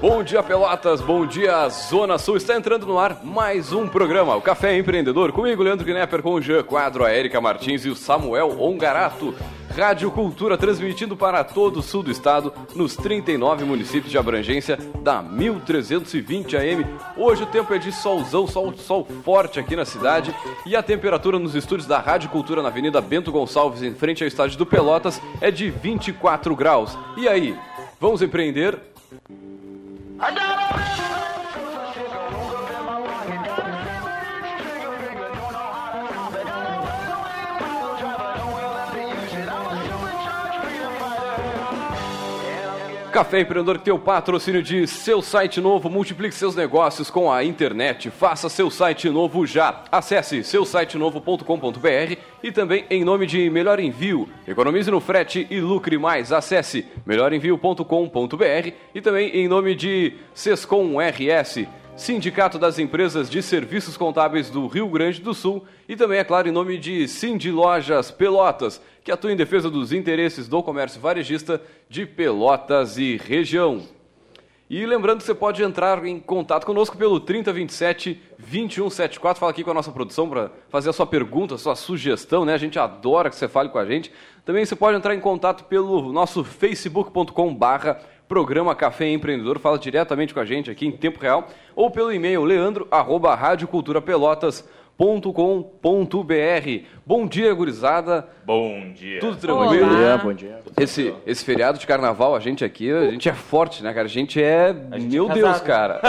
Bom dia, Pelotas. Bom dia, Zona Sul. Está entrando no ar mais um programa, o Café Empreendedor. Comigo, Leandro Knepper, com o Jean Quadro, a Erika Martins e o Samuel Ongarato. Rádio Cultura transmitindo para todo o sul do estado, nos 39 municípios de abrangência da 1320 AM. Hoje o tempo é de solzão, sol, sol forte aqui na cidade e a temperatura nos estúdios da Rádio Cultura na Avenida Bento Gonçalves, em frente ao estádio do Pelotas, é de 24 graus. E aí, vamos empreender? Café Empreendedor que tem o patrocínio de seu site novo, multiplique seus negócios com a internet, faça seu site novo já. Acesse seusitenovo.com.br e também em nome de Melhor Envio. Economize no frete e lucre mais. Acesse melhorenvio.com.br e também em nome de Sescom RS. Sindicato das Empresas de Serviços Contábeis do Rio Grande do Sul e também, é claro, em nome de Cindy Lojas Pelotas, que atua em defesa dos interesses do comércio varejista de Pelotas e região. E lembrando que você pode entrar em contato conosco pelo 3027 2174. Fala aqui com a nossa produção para fazer a sua pergunta, a sua sugestão, né? A gente adora que você fale com a gente. Também você pode entrar em contato pelo nosso facebook.com barra programa Café Empreendedor, fala diretamente com a gente aqui em tempo real, ou pelo e-mail leandro, radioculturapelotas.com.br. Bom dia, gurizada. Bom dia. Tudo tranquilo? Bom dia, bom dia. Esse, esse feriado de carnaval, a gente aqui, a gente é forte, né, cara? A gente é. gente meu é Deus, cara.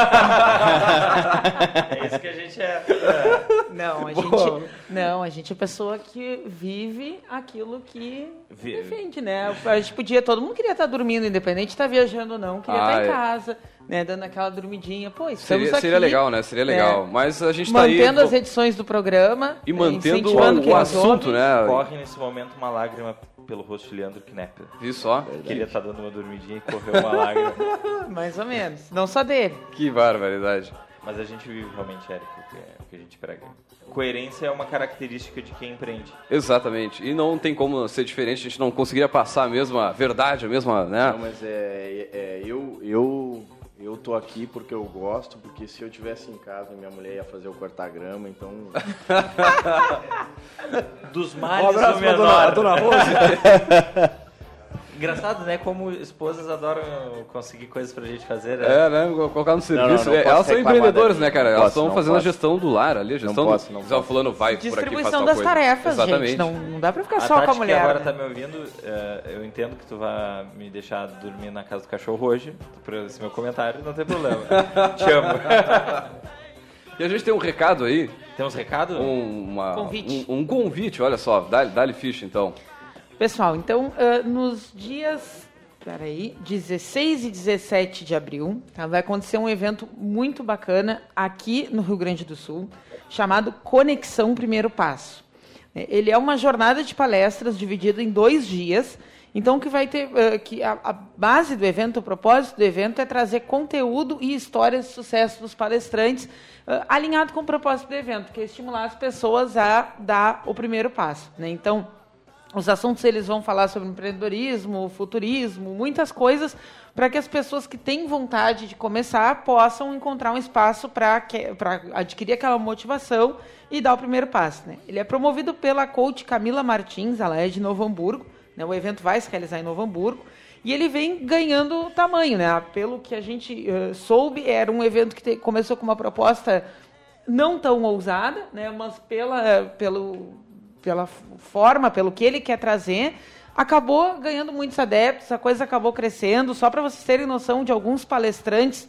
É isso que a gente é. Não, a gente, não, a gente é pessoa que vive aquilo que Vi- defende, né? A gente podia, todo mundo queria estar dormindo, independente de estar viajando ou não, queria Ah, estar em é. Né? Dando aquela dormidinha. Pô, estamos Seria, aqui. seria legal, né? Seria legal. É. Mas a gente tá aí. Mantendo as edições do programa. E é, mantendo o, o assunto, ouve. né? Corre nesse momento uma lágrima pelo rosto de Leandro Knepper. Viu só? Queria estar dando uma dormidinha e correu uma lágrima. Mais ou menos. Não só dele. Que barbaridade. Mas a gente vive realmente, Eric, o que, o que a gente prega. Coerência é uma característica de quem empreende. Exatamente. E não tem como ser diferente, a gente não conseguiria passar a mesma verdade, a mesma, né? Não, mas é, é, eu, eu, eu tô aqui porque eu gosto, porque se eu tivesse em casa, minha mulher ia fazer eu cortar grama, então. Dos Um males abraço pra dona, dona Rose. Engraçado, né? Como esposas adoram conseguir coisas pra gente fazer. né? É, né? Colocar no serviço. não É, posso elas são reclamar empreendedoras, né, cara? Não Elas posso, estão não fazendo a posso. gestão do lar ali, a gestão posso, do. não ó, posso. fulano vai por aqui, faz Distribuição das coisa. tarefas, Exatamente. gente. Não, não dá pra ficar A só com Tati, a mulher. que agora né? tá me ouvindo, é, eu entendo que tu vai me deixar dormir na casa do cachorro hoje, por esse meu comentário, não tem problema. Te amo. E a gente tem um recado aí, Temos recado? um, uma- Convite. um, um convite, olha só, dá- dá-lhe ficha então. Pessoal, então, ah, nos dias peraí, 16 e 17 de abril, tá, vai acontecer um evento muito bacana aqui no Rio Grande do Sul, chamado Conexão Primeiro Passo. É, Ele é uma jornada de palestras dividida em dois dias. Então, que vai ter, ah, que a, a base do evento, o propósito do evento é trazer conteúdo e histórias de sucesso dos palestrantes, ah, alinhado com o propósito do evento, que é estimular as pessoas a dar o primeiro passo. Né? Então, os assuntos eles vão falar sobre empreendedorismo, futurismo, muitas coisas para que as pessoas que têm vontade de começar possam encontrar um espaço para adquirir aquela motivação e dar o primeiro passo. Né? Ele é promovido pela coach Camila Martins, ela é de Novo Hamburgo. Né? O evento vai se realizar em Novo Hamburgo. E ele vem ganhando tamanho, né? Pelo que a gente eh, soube, era um evento que te- começou com uma proposta não tão ousada, né? Mas pela, pelo, pela forma, pelo que ele quer trazer, acabou ganhando muitos adeptos, a coisa acabou crescendo. Só para vocês terem noção de alguns palestrantes,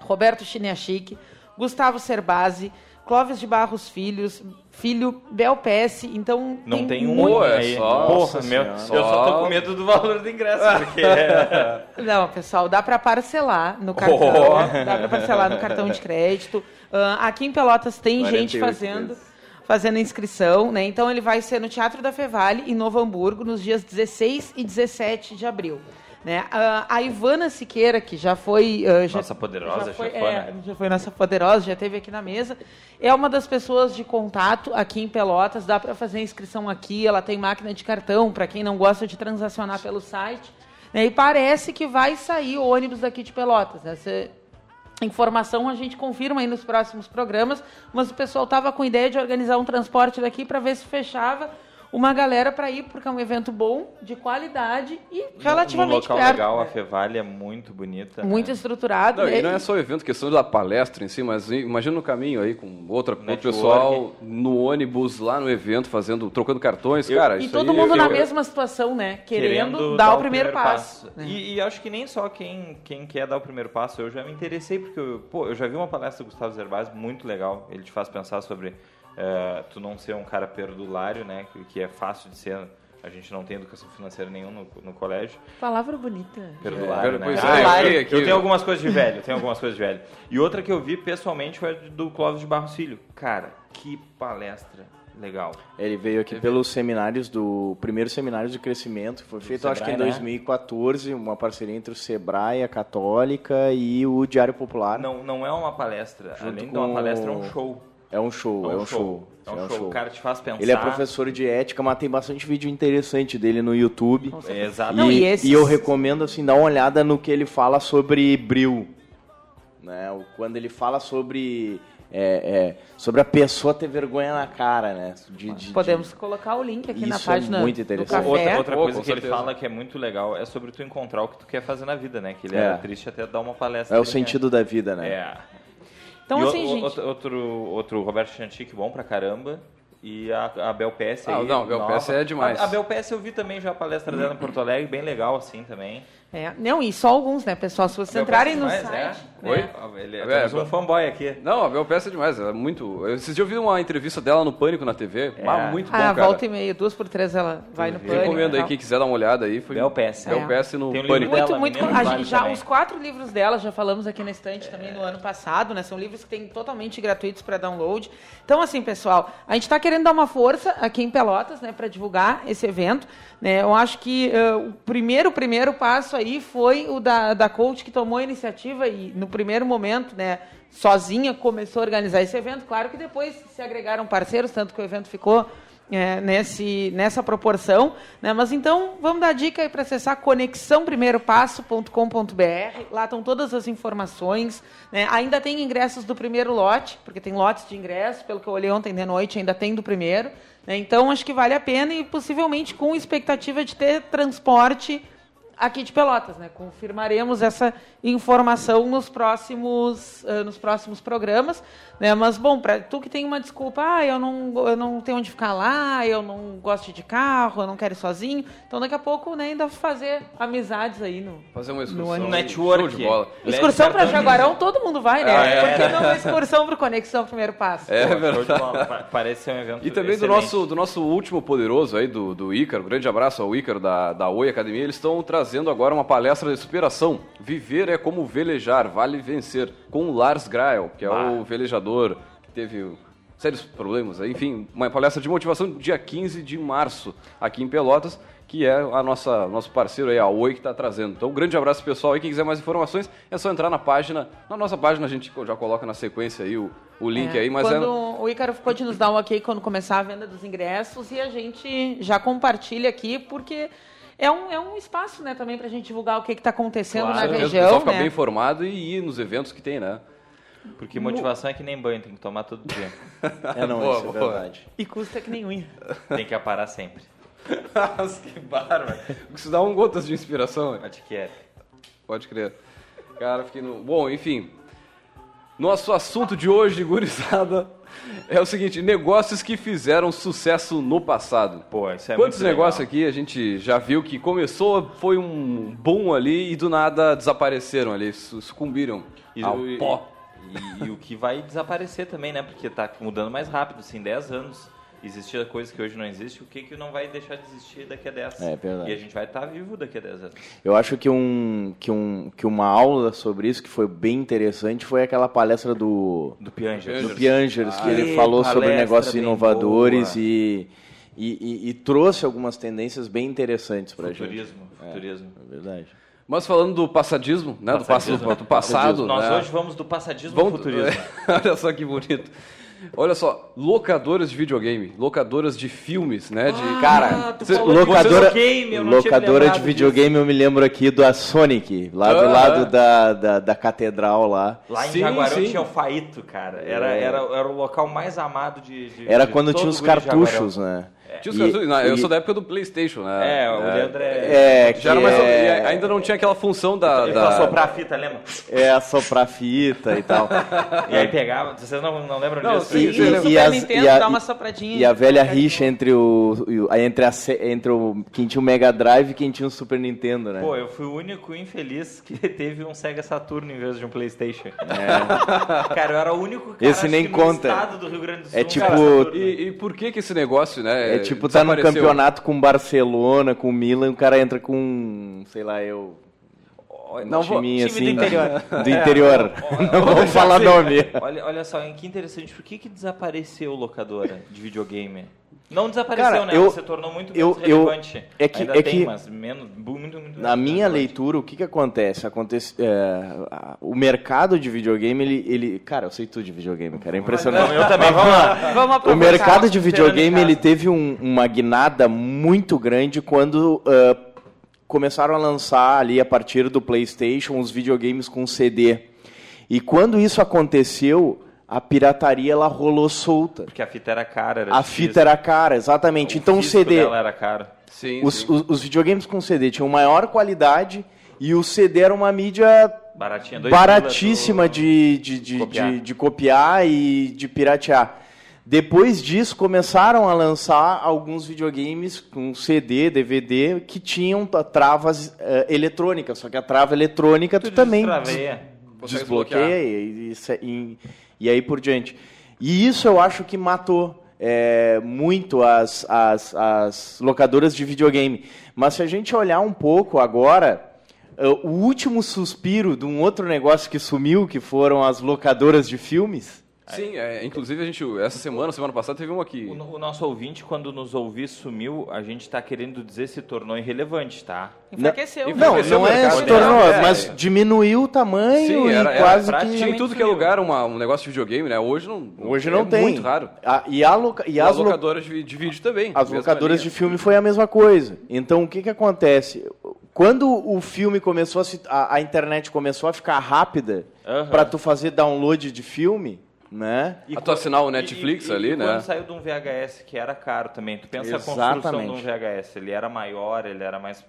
Roberto Chiniachique, Gustavo Cerbasi, Clóvis de Barros Filhos, Filho, Bel PS, então... Não tem um Pô, é aí. só- Porra, meu, Senhora. eu só tô com medo do valor do ingresso, porque é- Não, pessoal, dá para parcelar no cartão, Oh. dá para parcelar no cartão de crédito. Ah, aqui em Pelotas tem 48 gente fazendo vezes. Fazendo inscrição, né? Então ele vai ser no Teatro da Fevale em Novo Hamburgo nos dias 16 e 17 de abril. Né? A Ivana Siqueira, que já foi. ah, já- Nossa poderosa já foi, chefona. é, já foi nossa poderosa, já esteve aqui na mesa. É uma das pessoas de contato aqui em Pelotas. Dá para fazer inscrição aqui. Ela tem máquina de cartão para quem não gosta de transacionar pelo site. né, e parece que vai sair o ônibus daqui de Pelotas. Né? Essa informação a gente confirma aí nos próximos programas, mas o pessoal estava com ideia de organizar um transporte daqui para ver se fechava uma galera para ir, porque é um evento bom, de qualidade e relativamente um local perto. legal, a Fevale é muito bonita. Muito né? estruturado. Não, e né? não é só o evento, questão da palestra em si, mas imagina no caminho aí com outra, outro Network. pessoal no ônibus, lá no evento, fazendo, trocando cartões, Eu- cara. E isso todo aí mundo eu- na eu- mesma situação, né? Querendo, dar, o primeiro, passo. né? E, e acho que nem só quem, quem quer dar o primeiro passo, eu já me interessei, porque eu, pô, eu já vi uma palestra do Gustavo Zerbaz muito legal. Ele te faz pensar sobre eh, tu não ser um cara perdulário, né? Que, que é fácil de ser. A gente não tem educação financeira nenhum no, no colégio. Palavra bonita. Perdulário, É, né? pois é, eu eu, eu tenho algumas coisas de velho, tenho algumas coisas de velho. E outra que eu vi pessoalmente foi a do Clóvis de Barros Filho. Cara, que palestra legal. Ele veio aqui pelos seminários do primeiro seminário de crescimento, que foi feito acho que em Sebrae, né? 2014, uma parceria entre o Sebrae, a Católica e o Diário Popular. Não, não é uma palestra, Junto além de com uma palestra, é um show. É um show, é um show. É um show. O cara te faz pensar. Ele é professor de ética, mas tem bastante vídeo interessante dele no YouTube. É, exato. Não, e, e esses- e eu recomendo assim dar uma olhada no que ele fala sobre bril, né? O- Quando ele fala sobre é, é, sobre a pessoa ter vergonha na cara, né? De- de- Podemos colocar o link aqui na Isso é página muito do interessante. café. Outra, outra Pô, coisa que ele certeza. fala que é muito legal é sobre tu encontrar o que tu quer fazer na vida, né? Que ele É. triste até dar uma palestra. É o né? sentido da vida, né? É. Então, E assim, o- gente. Outro, outro, outro Roberto Chantique bom pra caramba. E a, a Bel PS Ah, aí. não, a Bel. PS é demais. A, a Bel PS eu vi também já a palestra dela em Porto Alegre, bem legal assim também. É, não, e só alguns, né, pessoal? Se vocês entrarem no demais, site. É? Oi? Ele, É, temos é, um fanboy aqui. Não, a Bel Peça é demais, ela é muito... Esses dias eu vi uma entrevista dela no Pânico na TV, ah, muito bom, Ah, cara. volta e meia, duas por três ela vai no pânico. Recomendo aí, quem quiser dar uma olhada aí. Foi Bel PS. Bel É. PS no um Pânico. dela, Muito, A gente, já também. os quatro livros dela já falamos aqui na estante também no ano passado, né? São livros que tem totalmente gratuitos para download. Então, assim, pessoal, a gente está querendo dar uma força aqui em Pelotas, né, para divulgar esse evento. Né? Eu acho que eh, o primeiro, primeiro passo aí foi o da, da coach que tomou a iniciativa e no primeiro momento, né, sozinha começou a organizar esse evento. Claro que depois se agregaram parceiros, tanto que o evento ficou é, nesse, nessa proporção. Né? Mas então, vamos dar dica aí para acessar conexãoprimeiropasso.com.br. Lá estão todas as informações. né? Ainda tem ingressos do primeiro lote, porque tem lotes de ingressos, pelo que eu olhei ontem de noite, ainda tem do primeiro. né? Então, acho que vale a pena e possivelmente com expectativa de ter transporte aqui de Pelotas, né? Confirmaremos essa informação nos próximos, eh, nos próximos programas, né? Mas bom, para tu que tem uma desculpa, ah, eu não, eu não tenho onde ficar lá, eu não gosto de carro, eu não quero ir sozinho, então daqui a pouco, né, ainda fazer amizades aí no Fazer uma No excursão. ano- Network. De bola. Excursão para Jaguarão, todo mundo vai, né? Ah, é. Por que não uma excursão para Conexão Primeiro Passo? É Pô, verdade. Parece ser um evento E também do excelente. nosso, do nosso último poderoso aí, do, do Ícaro, grande abraço ao Ícaro da, da Oi Academia, eles estão trazendo agora uma palestra de superação. Viver é como velejar, vale vencer, com o Lars Grael, que é Bah. o velejador que teve sérios problemas, enfim, uma palestra de motivação dia 15 de março, aqui em Pelotas, que é a nossa nosso parceiro aí, a Oi, que está trazendo. Então, um grande abraço pessoal aí, quem quiser mais informações, é só entrar na página, na nossa página a gente já coloca na sequência aí o, o link É, aí, mas quando é... o Ícaro ficou de nos dar um ok quando começar a venda dos ingressos e a gente já compartilha aqui, porque é um, é um espaço né, também para a gente divulgar o que está acontecendo Claro. na Certeza, o região. pessoal fica né? bem informado e ir nos eventos que tem, né? Porque motivação é que nem banho, tem que tomar todo dia. É, não, Boa, isso é boa. verdade. E custa que nem unha. tem que aparar sempre. Nossa, que bárbaro. Isso dá um gotas de inspiração, né? Que é. pode crer. Cara, fiquei no... Bom, enfim. Nosso assunto de hoje, gurizada, é o seguinte, negócios que fizeram sucesso no passado. Pô, isso é Quantos negócios aqui a gente já viu que começou, foi um boom ali e do nada desapareceram ali, su- sucumbiram E, ao e- pó. E, e o que vai desaparecer também, né? Porque tá mudando mais rápido. Em 10 anos existia coisa que hoje não existe, o que, que não vai deixar de existir daqui a 10? É verdade. E a gente vai estar vivo daqui a 10 anos. Eu acho que, um, que, um, que uma aula sobre isso que foi bem interessante foi aquela palestra do, Do Pianger. do Piangers, que Ah, ele que falou sobre negócios inovadores boa. e, e, e- e trouxe algumas tendências bem interessantes para a gente. Futurismo. Futurismo. É verdade. Mas falando do passadismo, né? Do, passo, Passadismo. do passado. Nós né? hoje vamos do passadismo Vamos... ao futurismo. Olha só que bonito. Olha só, locadoras de videogame, locadoras de filmes, né? De... Cara, tu cê- locadora, videogame, eu não tinha me locadora de videogame, eu me lembro aqui do Sonic, lá do Ah. lado da, da, da catedral lá. Lá em Sim, Jaguarão sim. tinha o Faito, cara. Era, É. era, era o local mais amado de. de- Era de quando tinha os cartuchos, né? Tinha os E- cartuchos- não, eu e- sou da época do Playstation, né? É, o Leandro é. É, que Já era mais, é, ainda não tinha aquela função da... Ele da- pra soprar a fita, lembra? é soprar fita e tal. E aí pegava. Vocês não, não lembram Não, disso? sim, E- sim, e- e Super as- Nintendo e a- dá uma sopradinha. E a velha rixa entre o, entre, a, entre o quem tinha o Mega Drive e quem tinha o Super Nintendo, né? Pô, eu fui o único infeliz que teve um Sega Saturno em vez de um Playstation. Cara, eu era o único cara Esse nem que no conta. estado do Rio Grande do Sul. É tipo- Saturno. E, e por que que esse negócio, né? Tipo tá no campeonato com Barcelona, com Milan, o cara entra com, sei lá, eu. Não vou- time do assim, interior. Do interior. Não vamos falar nome. Olha, olha só, que interessante. Por que, que desapareceu locadora de videogame? Não desapareceu, Cara, né? eu- se tornou muito eu- menos eu- relevante. é que- Ainda é tem, que- mas menos, muito, muito Na minha relevante. leitura, o que que acontece? acontece é, o mercado de videogame, ele, ele... Cara, eu sei tudo de videogame, cara. É impressionante. Não, eu também, vamos lá. Vamos O mercado de videogame ele teve um- uma guinada muito grande quando ah, começaram a lançar ali a partir do PlayStation os videogames com CD. E quando isso aconteceu, a pirataria ela rolou solta. Porque a fita era cara. Era A difícil. fita era cara, exatamente. então o CD, dela era caro. Sim, os, sim. os- os videogames com CD tinham maior qualidade e o CD era uma mídia Baratinha. dois baratíssima pila, tu- de, de, de, copiar. de, de copiar e de piratear. Depois disso, começaram a lançar alguns videogames com CD, DVD, que tinham travas eh, eletrônicas. Só que a trava eletrônica tu, também Destraveia. Consegue desbloqueia e, e, e- e aí por diante. E isso eu acho que matou é, muito as, as, as locadoras de videogame. Mas se a gente olhar um pouco agora, eh, o último suspiro de um outro negócio que sumiu, que foram as locadoras de filmes. Sim, é, inclusive a gente, essa semana, semana passada, teve um aqui. O, o nosso ouvinte, quando nos ouvir, sumiu. A gente está querendo dizer se tornou irrelevante, tá? Enfraqueceu. Não, Não, Enfraqueceu não é se né? tornou, É, mas é. diminuiu o tamanho Sim, e era, era quase que... Tinha em tudo que é lugar uma, um negócio de videogame, né? Hoje não. Hoje é não tem. muito raro. A- e a loca- e E as as lo- locadoras de, de vídeo também. As locadoras de filme foi a mesma coisa. Então, o que, que acontece? Quando o filme começou a, se- a, a internet começou a ficar rápida para tu fazer download de filme, né? E A tu assinar o e- Netflix e- e ali, né? Quando saiu de um VHS que era caro também, tu pensa a construção de um Exatamente. VHS, ele era maior, ele era mais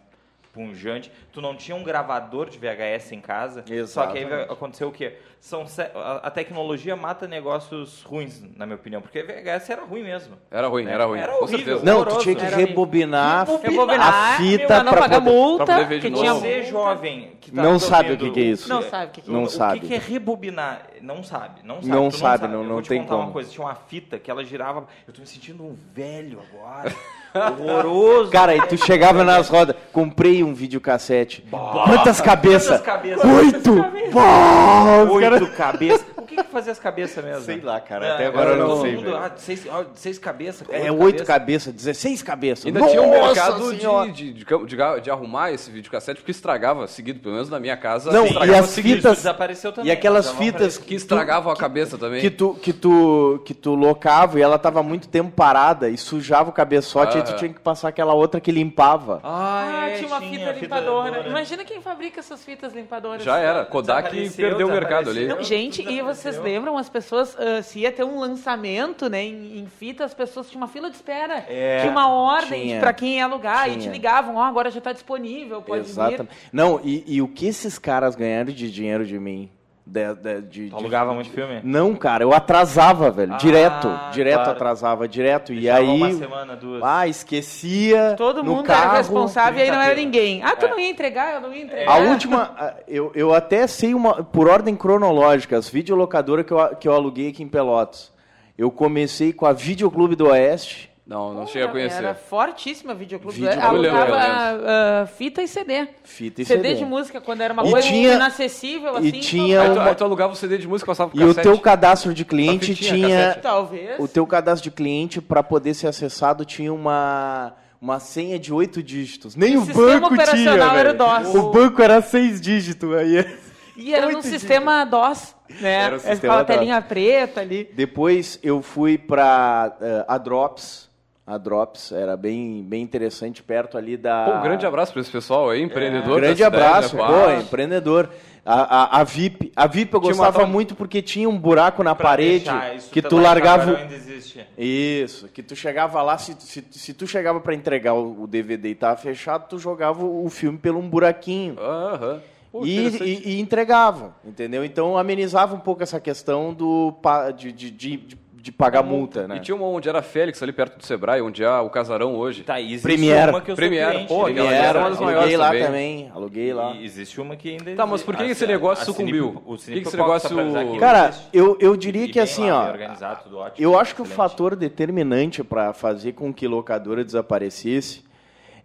punjante, tu não tinha um gravador de VHS em casa, só que aí Exatamente. aconteceu o quê? São se- a, a tecnologia mata negócios ruins, na minha opinião, porque VHS era ruim mesmo. Era ruim, era ruim. Era horrível. Não, tu tinha que rebobinar, Rebobinar, a fita pra não pra pagar poder- multa. pra poder ver de que novo. tinha Você, jovem, que tá Não sabe o que que é isso. Não sabe o que, que Não o sabe. que, que é rebobinar? Não sabe, não sabe. Não tu sabe, não- Eu não vou te tem contar uma como. coisa, tinha uma fita que ela girava, eu tô me sentindo um velho agora, horroroso. Cara, e tu chegava nas rodas, comprei um videocassete. Quantas cabeças? Quantas cabeças? Oito! Os Oito caras- cabeças. O que que fazia as cabeças mesmo? Sei lá, cara, É, até agora eu não sei, mundo, ah, seis, ó, seis cabeças. É oito cabeças, 16 cabeças. Ainda tinha um Nossa mercado de, de, de, de- de arrumar esse videocassete, porque estragava seguido, pelo menos na minha casa. Não, e as seguido. fitas- desapareceu também. E aquelas fitas. Que estragavam a cabeça também. que tu, que tu que tu locava e ela tava muito tempo parada e sujava o cabeçote, aí tu Ah. tinha que passar aquela outra que limpava. Ah, é, tinha uma tinha fita fita limpadora. limpadora. Imagina quem fabrica essas fitas limpadoras. Já era. Kodak perdeu o mercado ali. Não, gente, e vocês lembram, as pessoas, ah, se ia ter um lançamento, né, em, em fita, as pessoas tinham uma fila de espera. É, tinha uma ordem tinha. pra quem ia alugar e te Tinha. ligavam, ó, agora já tá disponível, pode vir. Exatamente. Não, e, e o que esses caras ganharam de dinheiro de mim? De, de, de- de- alugava muito filme? Não, cara, eu atrasava, velho. Ah, direto. Direto claro. atrasava, direto. E Deixava aí. uma semana, duas. Ah, esquecia. Todo no mundo carro, era responsável e aí não era 30 ninguém. Ah, tu É. não ia entregar, eu não ia entregar. A última, eu, eu até sei uma, por ordem cronológica, as videolocadoras que eu, que eu aluguei aqui em Pelotas. Eu comecei com a Videoclube do Oeste. Não, não cheguei a conhecer. Era fortíssima videoclube. Videoclube, Alugava eu lembro, ah, fita e CD. Fita e CD, CD. de música, quando era uma E coisa tinha- inacessível, e assim. tinha Aí tu, uma- aí tu alugava o CD de música e passava pro E o teu cadastro de cliente fitinha, tinha. cassete. Talvez. O teu cadastro de cliente, para poder ser acessado, tinha uma, uma senha de oito dígitos. Nem O o, sistema banco operacional tinha. era o. DOS. O banco era seis dígitos. Aí, E era no sistema DOS, né? Era o Ficava sistema a telinha preta ali. Depois eu fui para a Drops. A Drops era bem, bem interessante, perto ali da. Pô, um grande abraço para esse pessoal aí, empreendedor. da Grande cidade, abraço, né? pô, empreendedor. A, a, a VIP, a VIP eu uma gostava muito porque tinha um buraco na Pra parede deixar, que tu largava. Ainda existe. Isso, que tu chegava lá, se, se, se tu chegava para entregar o, o DVD e tava fechado, tu jogava o, o filme pelo um buraquinho. Aham. Pô, E, e- e entregava, entendeu? Então amenizava um pouco essa questão do de, de, de, de- de pagar multa, né? E tinha uma onde era Félix, ali perto do Sebrae, onde há o casarão hoje. Tá, e existe Premiere. uma que eu sou Premiere, cliente. pô, Premiere, era uma das aluguei maiores lá também. também, aluguei lá. E existe uma que ainda Tá, mas por que esse negócio A sucumbiu? Cine- o Que Cine que esse negócio- que Cara, eu, eu diria E que assim, lá, ó, bem organizado, tudo ótimo, eu acho que o fator determinante para fazer com que locadora desaparecesse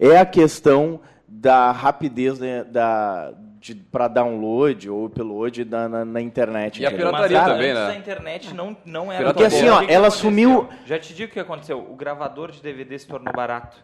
é a questão da rapidez né, da, para download ou upload da, na, na internet. E a entendeu? pirataria Mas, também, antes né? da internet não, não era... Porque assim, ó, ela sumiu- Já te digo o que aconteceu. O gravador de DVD se tornou barato.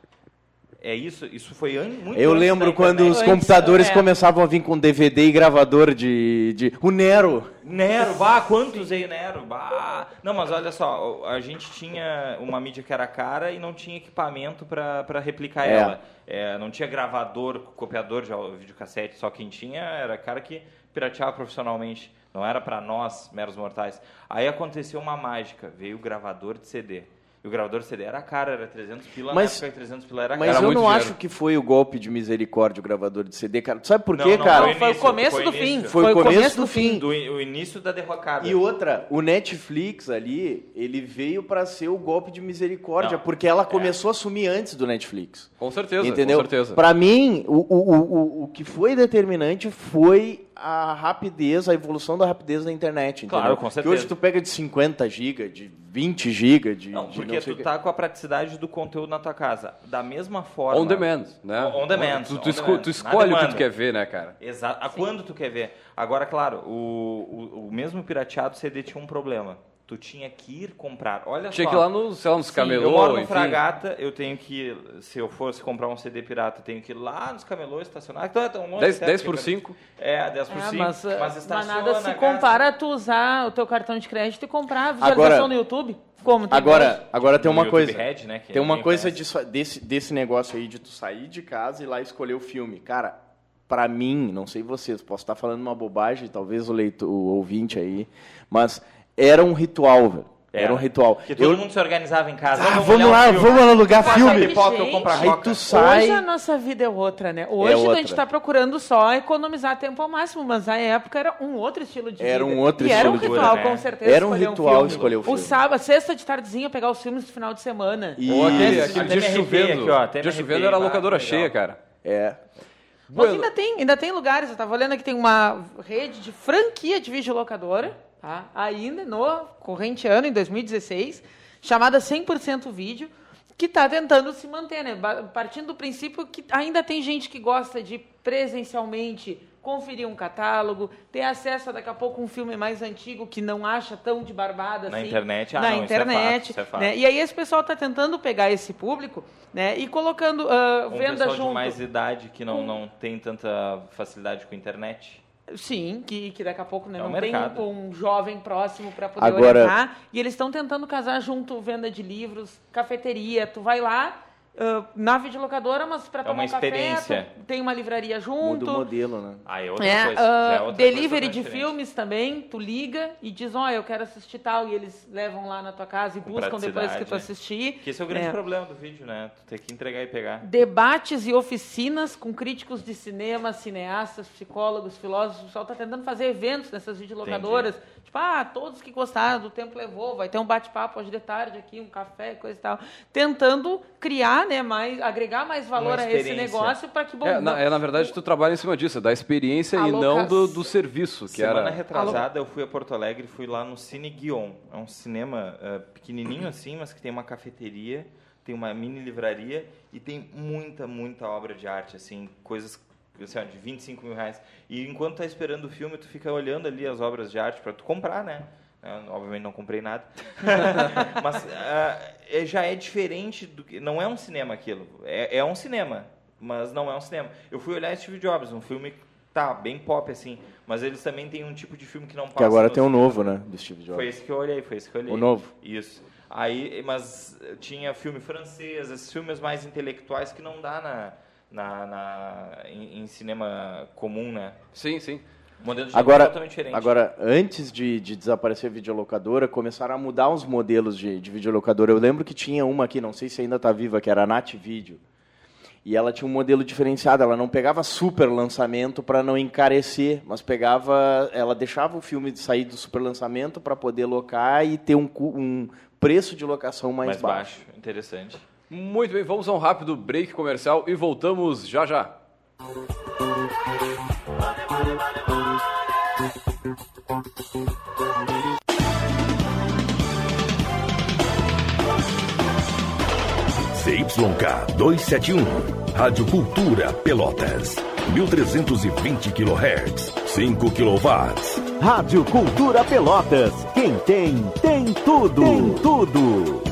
É isso? Isso foi an muito Eu lembro quando os computadores é. começavam a vir com DVD e gravador de, de... O Nero. Nero, bah, quanto usei Nero, bah. Não, mas olha só, a gente tinha uma mídia que era cara e não tinha equipamento para replicar É. ela. É, não tinha gravador, copiador de videocassete, só quem tinha era cara que pirateava profissionalmente. Não era para nós, meros mortais. Aí aconteceu uma mágica, veio o gravador de CD. E o gravador de CD era caro, era 300 pila, Mas- na época 300 pila era Mas Era caro. eu muito não dinheiro. acho que foi o golpe de misericórdia o gravador de CD, cara. Tu sabe por Não, quê, não, cara? Não, foi o início, começo foi do início. fim. Foi o começo do fim. Do, o início da derrocada. E outra, o Netflix ali, ele veio pra ser o golpe de misericórdia, Não, porque ela é. começou a sumir antes do Netflix. Com certeza, Entendeu? com certeza. Pra mim, o, o, o, o- o que foi determinante foi a rapidez, a evolução da rapidez da internet. Entendeu? Claro, com Que certeza. hoje tu pega de 50 GB, de 20 GB, de. Não, de porque não sei tu o quê. tá com a praticidade do conteúdo na tua casa. Da mesma forma. On demand, né? On demand, Tu, tu on esco- demand. tu escolhe o que tu quer ver, né, cara? Exato. A quando tu quer ver? Agora, claro, o, o, o mesmo pirateado CD tinha um problema. Tu tinha que ir comprar. Olha Tinha só. que ir lá no, sei lá, nos Sim, camelô, eu moro no enfim. Fragata, eu tenho que, se eu fosse comprar um CD pirata, eu tenho que ir lá nos camelôs estacionar. Então, é um monte 10, até 10 por porque- 5. É, 10 por É, 5. mas, mas, mas, nada se gasta- compara a tu usar o teu cartão de crédito e comprar a visualização Agora- no YouTube. Como? Tem Agora, agora tem No uma YouTube coisa. Red, né, que tem uma coisa disso- desse, desse negócio aí de tu sair de casa e ir lá escolher o filme. Cara, pra mim, não sei vocês, posso estar falando uma bobagem, talvez o, leitor, o ouvinte aí, mas era um ritual, velho. Era, um ritual. Que todo Eu- mundo se organizava em casa. Ah, vamos um lá, filme. vamos alugar Passa filme. pipoca, eu compro a Aí coca. tu sai. Hoje a nossa vida é outra, né? Hoje outra. a gente está procurando só economizar tempo ao máximo, mas na época era um outro estilo de Era vida. um outro e era um estilo de ritual, vida, com né? certeza. Era um ritual filme. escolher o filme. sábado, sexta de tardezinha, pegar os filmes do final de semana. E- Ou aquele, dia chovendo. aqui, ó, dia chovendo arrepiei, era a locadora legal. cheia, cara. É. Mas ainda tem, ainda tem lugares, eu tava olhando aqui, tem uma rede de franquia de videolocadora, tá? ainda no corrente ano, em 2016, chamada 100% Vídeo, que está tentando se manter, né? Partindo do princípio que ainda tem gente que gosta de presencialmente conferir um catálogo, ter acesso a daqui a pouco um filme mais antigo que não acha tão de barbada Na assim. internet, ah, na não, isso é internet, fato, isso é fato. né? E aí esse pessoal está tentando pegar esse público, né? E colocando ah, Um venda pessoal junto. de mais idade que não, não tem tanta facilidade com a internet. Sim, que, que daqui a pouco né, É o não tem mercado. um, um jovem próximo para poder Agora- orientar. E eles estão tentando casar junto venda de livros, cafeteria. Tu vai lá ah, na videolocadora, mas para É tomar uma um café, experiência. tu tem uma livraria Muda junto. o modelo, né? Ah, é outra É, coisa. já é outra delivery coisa de diferente. filmes também, tu liga e diz, ó, eu quero assistir tal, e eles levam lá na tua casa e Com buscam depois que tu assistir. Que esse é o grande É. problema do vídeo, né? Tu tem que entregar e pegar. Debates e oficinas com críticos de cinema, cineastas, psicólogos, filósofos. O pessoal está tentando fazer eventos nessas videolocadoras. Tipo, ah, todos que gostaram do Tempo Levou, vai ter um bate-papo hoje de tarde aqui, um café, coisa e tal. Tentando criar, né, mais, agregar mais valor a esse negócio para que, bom, É na, é, na verdade, tu trabalha em cima disso, é da experiência e não do, do serviço, que Semana era... retrasada eu fui a Porto Alegre e fui lá no Cine Guion. É um cinema eh, pequenininho assim, mas que tem uma cafeteria, tem uma mini livraria e tem muita, muita obra de arte, assim, coisas assim, de 25 mil reais. E enquanto tá esperando o filme, tu fica olhando ali as obras de arte para tu comprar, né? Eu, obviamente não comprei nada. mas é- já é diferente do que... Não é um cinema aquilo. É, é um cinema, mas não é um cinema. Eu fui olhar Steve Jobs, um filme tá, bem pop, assim. Mas eles também têm um tipo de filme que não passa. Que agora tem um cinema. novo, né? Do Steve Jobs. Foi esse que eu olhei, foi esse que eu olhei. O novo? Isso. Aí, mas tinha filme francês, esses filmes mais intelectuais que não dá na, na, na- em, em cinema comum, né? Sim, sim. Modelo de Agora, totalmente diferente. agora antes de, de desaparecer a videolocadora, começaram a mudar os modelos de, de videolocadora. Eu lembro que tinha uma aqui, não sei se ainda está viva, que era a Nat Video. E ela tinha um modelo diferenciado. Ela não pegava super lançamento para não encarecer, mas pegava, ela deixava o filme sair do super lançamento para poder locar e ter um, um preço de locação mais, mais baixo. baixo. Interessante. Muito bem, vamos a um rápido break comercial e voltamos já já. CYK 271, Rádio Cultura Pelotas, 1320 kHz, 5 kW. Rádio Cultura Pelotas. Quem tem, tem tudo. Tem tudo.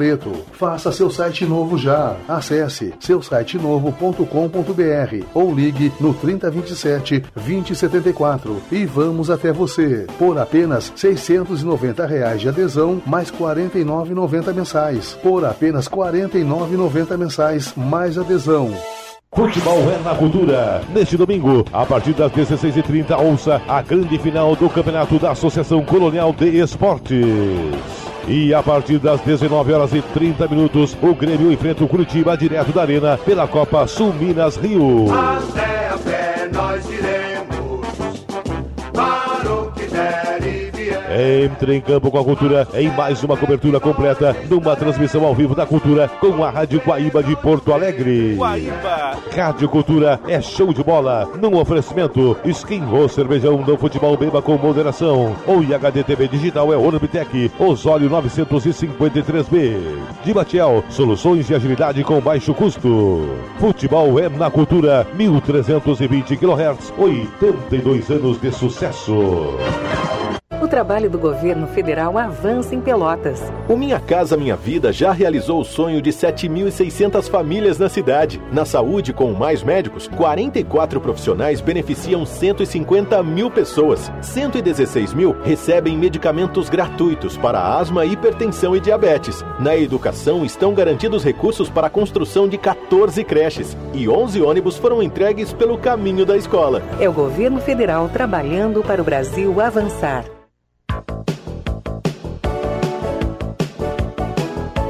Faça seu site novo já. Acesse seusitenovo.com.br ou ligue no 3027 2074 e vamos até você. Por apenas 690 reais de adesão mais R$ 49,90 mensais. Por apenas R$ 49,90 mensais mais adesão. Futebol é na cultura. Neste domingo, a partir das 16h30, ouça a grande final do Campeonato da Associação Colonial de Esportes. E a partir das 19 horas e 30 minutos, o Grêmio enfrenta o Curitiba direto da Arena pela Copa Sul Minas Rio. A nós iremos Entre em campo com a cultura em mais uma cobertura completa numa transmissão ao vivo da cultura com a Rádio Guaíba de Porto Alegre. Guaíba. Rádio Cultura é show de bola num oferecimento Skin Cervejão do Futebol Beba com moderação. O IHD TV Digital é Orbitec, Osório 953B. De Batiel, soluções de agilidade com baixo custo. Futebol é na cultura, 1320 kHz, 82 anos de sucesso. O trabalho do governo federal avança em Pelotas. O Minha Casa Minha Vida já realizou o sonho de 7.600 famílias na cidade. Na saúde, com mais médicos, 44 profissionais beneficiam 150 mil pessoas. 116 mil recebem medicamentos gratuitos para asma, hipertensão e diabetes. Na educação, estão garantidos recursos para a construção de 14 creches. E 11 ônibus foram entregues pelo caminho da escola. É o governo federal trabalhando para o Brasil avançar.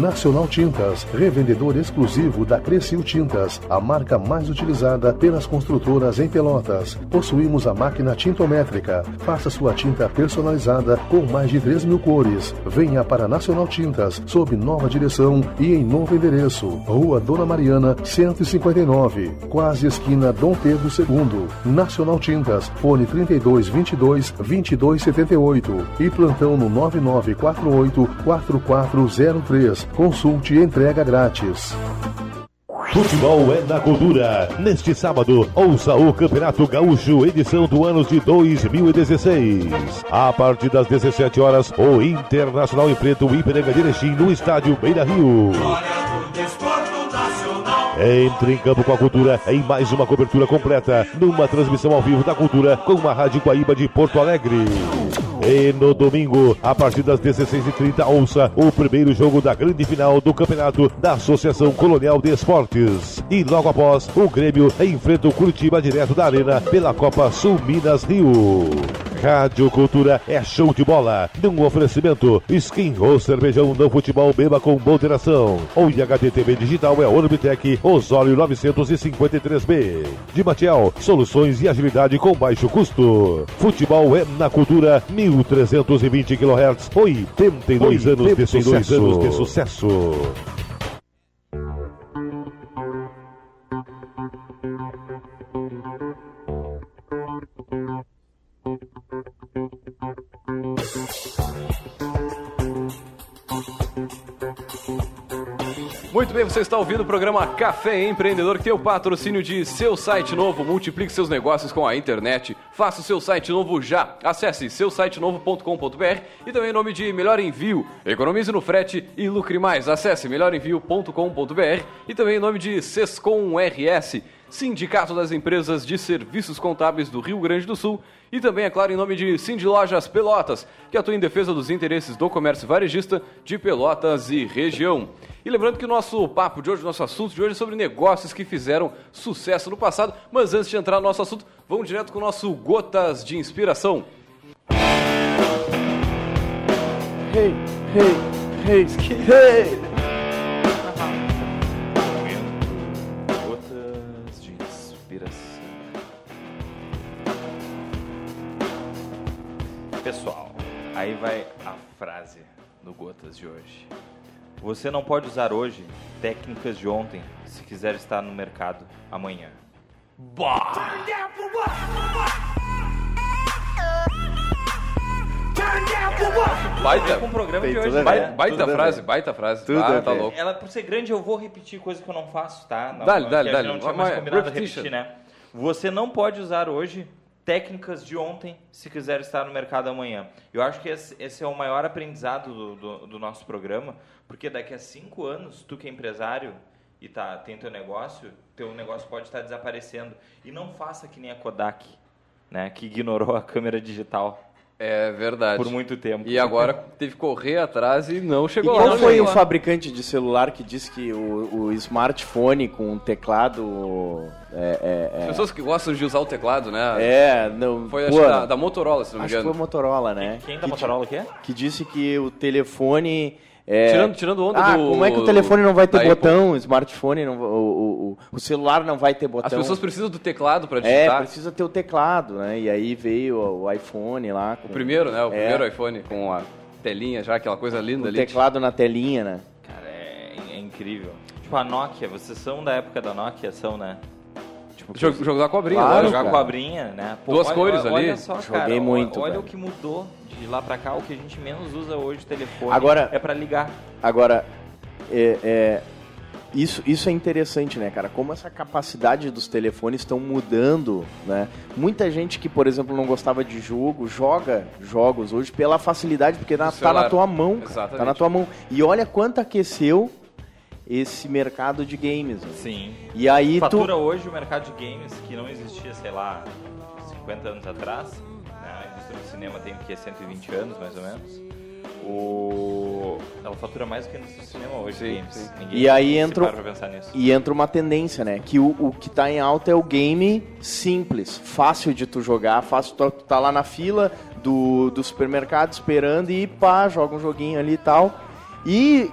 Nacional Tintas, revendedor exclusivo da Crecil Tintas, a marca mais utilizada pelas construtoras em Pelotas. Possuímos a máquina tintométrica. Faça sua tinta personalizada com mais de 3 mil cores. Venha para Nacional Tintas, sob nova direção e em novo endereço. Rua Dona Mariana, 159, quase esquina Dom Pedro II. Nacional Tintas, fone 32 22 22 78 e plantão no 9948 4403. Consulte entrega grátis. Futebol é na cultura. Neste sábado, ouça o Campeonato Gaúcho, edição do ano de 2016. A partir das 17 horas, o Internacional enfrenta o Ipiranga de Erechim no estádio Beira Rio. Entre em campo com a cultura em mais uma cobertura completa, numa transmissão ao vivo da cultura com a Rádio Guaíba de Porto Alegre. E no domingo, a partir das 16h30, ouça o primeiro jogo da grande final do campeonato da Associação Colonial de Esportes. E logo após, o Grêmio enfrenta o Curitiba direto da Arena pela Copa Sul Minas Rio. Rádio Cultura é show de bola. Num oferecimento, skin ou cervejão no futebol beba com moderação. O IHD TV Digital é Orbitec Osório 953B. De Matiel, soluções e agilidade com baixo custo. Futebol é na cultura 1320 kHz. 82 anos de sucesso. anos de sucesso. Bem, você está ouvindo o programa Café Empreendedor, que tem o patrocínio de seu site novo. Multiplique seus negócios com a internet. Faça o seu site novo já. Acesse seusitenovo.com.br e também em nome de Melhor Envio. Economize no frete e lucre mais. Acesse melhorenvio.com.br e também em nome de Sescom RS. Sindicato das Empresas de Serviços Contábeis do Rio Grande do Sul e também, é claro, em nome de Cindy Lojas Pelotas, que atua em defesa dos interesses do comércio varejista de Pelotas e região. E lembrando que o nosso papo de hoje, nosso assunto de hoje é sobre negócios que fizeram sucesso no passado, mas antes de entrar no nosso assunto, vamos direto com o nosso Gotas de Inspiração. Hey, hey, hey, hey! Pessoal, aí vai a frase do Gotas de hoje. Você não pode usar hoje técnicas de ontem se quiser estar no mercado amanhã. Baita, com o programa de hoje. né? baita a frase, ver. baita frase. Tudo ah, a tá louco. Ela, por ser grande, eu vou repetir coisa que eu não faço, tá? Não, Dale, dale, dale. Não tinha mais combinado repetir, né? Você não pode usar hoje técnicas de ontem se quiser estar no mercado amanhã. Eu acho que esse, é o maior aprendizado do, do- do nosso programa, porque daqui a cinco anos, tu que é empresário e tá, tem teu negócio, teu negócio pode estar desaparecendo. E não faça que nem a Kodak, né? Que ignorou a câmera digital É verdade. por muito tempo. E agora teve que correr atrás e não E chegou lá. qual não foi o fabricante de celular que disse que o, o smartphone com teclado é, é, é- Pessoas que gostam de usar o teclado, né? É, não. Foi pô, acho, da, da Motorola, se não me acho que engano. foi Motorola, né? Quem da Motorola que é? Que disse que o telefone. É- Tirando- tirando onda ah, do- como é que o telefone não vai ter da botão, o smartphone, não, o, o, o, celular não vai ter botão. As pessoas precisam do teclado para É, digitar. precisa ter o teclado, né? E aí veio o, o iPhone lá. Com, O primeiro, né? O É. primeiro iPhone com a telinha já, aquela coisa linda o ali. teclado na telinha, né? Cara, é, é incrível. Tipo, a Nokia, vocês são da época da Nokia, são, né? Tipo, Jogo, jogo da cobrinha, Claro, jogar cara. com a abrinha, né? Duas olha- cores olha, ali. Olha só, Joguei cara, muito, Olha velho. o que mudou de lá pra cá. O que a gente menos usa hoje, telefone, Agora- é pra ligar. Agora, é, é, isso, isso é interessante, né, cara? Como essa capacidade dos telefones estão mudando, né? Muita gente que, por exemplo, não gostava de jogo, joga jogos hoje pela facilidade, porque na, tá celular. na tua mão, cara. Exatamente. Tá na tua mão. E olha quanto aqueceu esse mercado de games. né? Sim. E aí Fatura tu... hoje o mercado de games que não existia, sei lá, 50 anos atrás. Né? A indústria do cinema tem que 120 anos, mais ou menos. O... Ela fatura mais do que a indústria do cinema hoje, Sim, games. sim. E aí entra, para pra pensar nisso. e entra uma tendência, né? Que o, o que tá em alta é o game simples, fácil de tu jogar, fácil tu tu tá lá na fila do, do supermercado esperando e pá, joga um joguinho ali e tal. E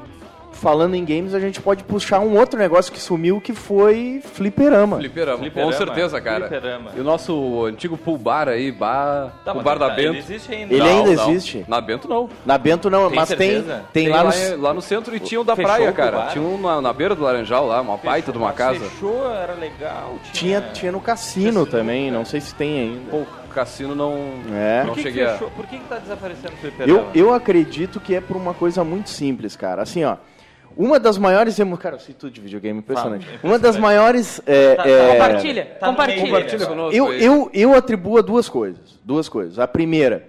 falando em games, a gente pode puxar um outro negócio que sumiu que foi fliperama. Fliperama, Fliperama, com certeza, cara. fliperama. E o nosso antigo pool bar aí, bar, Tá, bar da tá, Bento. Ele existe ainda. Ele Não, ainda não. existe? Na Bento não. Na Bento não, Tem mas tem, tem, Tem lá lá, no... lá no centro e tinha o da Fechou praia, cara. Tinha um na, na beira do Laranjal lá, uma baita de uma casa. Fechou, era legal. Tinha, Tinha, tinha no cassino também, não sei se tem ainda. Pô, o cassino não, É. não Por que, que cheguei a... fechou? Por que, que tá desaparecendo o fliperama? Eu, eu acredito que é por uma coisa muito simples, cara. Assim, ó. Uma das maiores emo... Cara, eu sei tudo de videogame, impressionante. Fala. Uma das maiores. é, Tá- é, Compartilha, Tá no compartilha. meio, Compartilha né? conosco Eu, eu, eu atribuo a duas coisas. Duas coisas. A primeira,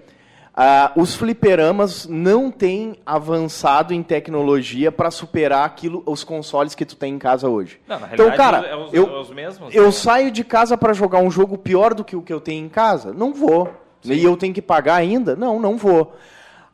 ah, os fliperamas não têm avançado em tecnologia para superar aquilo, os consoles que tu tem em casa hoje. Não, na então, realidade, cara, é os- eu, é os mesmos, eu né? saio de casa para jogar um jogo pior do que o que eu tenho em casa? Não vou. E eu tenho que pagar ainda? Não, não vou.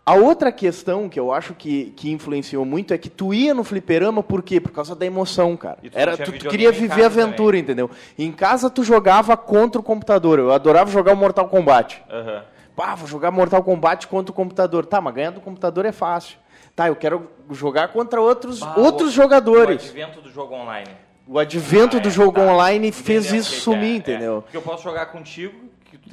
A outra questão que eu acho que, que influenciou muito é que tu ia no fliperama por quê? Por causa da emoção, cara. Tu Era, tu, tu queria viver aventura, entendeu? Em casa tu jogava contra o computador. Eu adorava jogar o Mortal Kombat. Aham. Pá, vou jogar Mortal Kombat contra o computador. Tá, mas ganhar do computador é fácil. Tá, eu quero jogar contra outros, Bah, outros o- jogadores. O advento do jogo online. O advento Ah, do é, jogo tá. online fez Entendeu o isso que sumir, é, é. entendeu? Porque eu posso jogar contigo,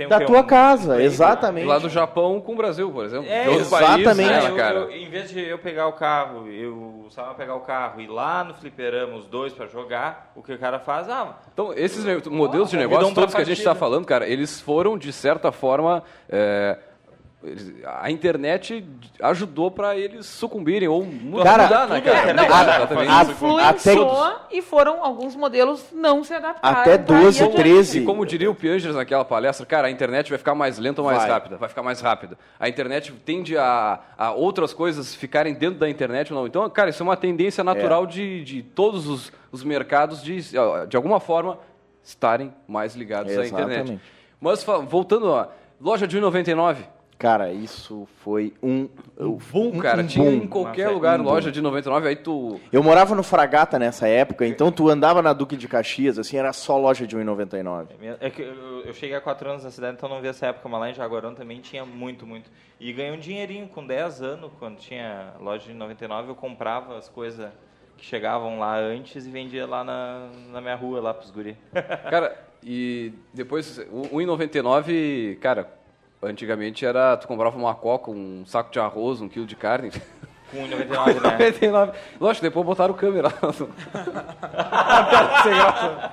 tem Da tua Um casa, Play, exatamente. Lá do Japão com o Brasil, por exemplo. É, exatamente. países, né, eu- cara? eu- em vez de eu pegar o carro, eu Samuel pegar o carro e ir lá no fliperama, os dois pra jogar, o que o cara faz? Ah, Então, esses modelos de negócio todos que a gente está falando, cara, eles foram, de certa forma, é, a internet ajudou para eles sucumbirem ou Cara, mudar, né, é Mudar, né? exatamente. A- Influenciou e foram alguns modelos não se adaptaram. Até pra ir 12, adiante. 13. E como diria o Piangers naquela palestra, cara, a internet vai ficar mais lenta ou mais Vai. rápida? Vai ficar mais rápida. A internet tende a, a outras coisas ficarem dentro da internet ou não. Então, cara, isso é uma tendência natural de, de todos os, os mercados de, de alguma forma, estarem mais ligados à internet. Exatamente. Mas, voltando a loja de 1,99. Cara, isso foi um. Boom, cara. um tinha boom. em qualquer Nossa, lugar um loja boom. de 99, aí tu... Eu morava no Fragata nessa época, então tu andava na Duque de Caxias, assim, era só loja de 1,99. É que eu, eu cheguei há 4 anos na cidade, então não vi essa época, mas lá em Jaguarão também tinha muito, muito. E ganhei um dinheirinho com 10 anos, quando tinha loja de 99, eu comprava as coisas que chegavam lá antes e vendia lá na, na minha rua, lá pros guri. Cara, e depois, o 1,99, cara, antigamente era, tu comprava uma coca, um saco de arroz, um quilo de carne. Com 1,99, né? 99. Lógico, depois botaram câmera. Piada sem graça.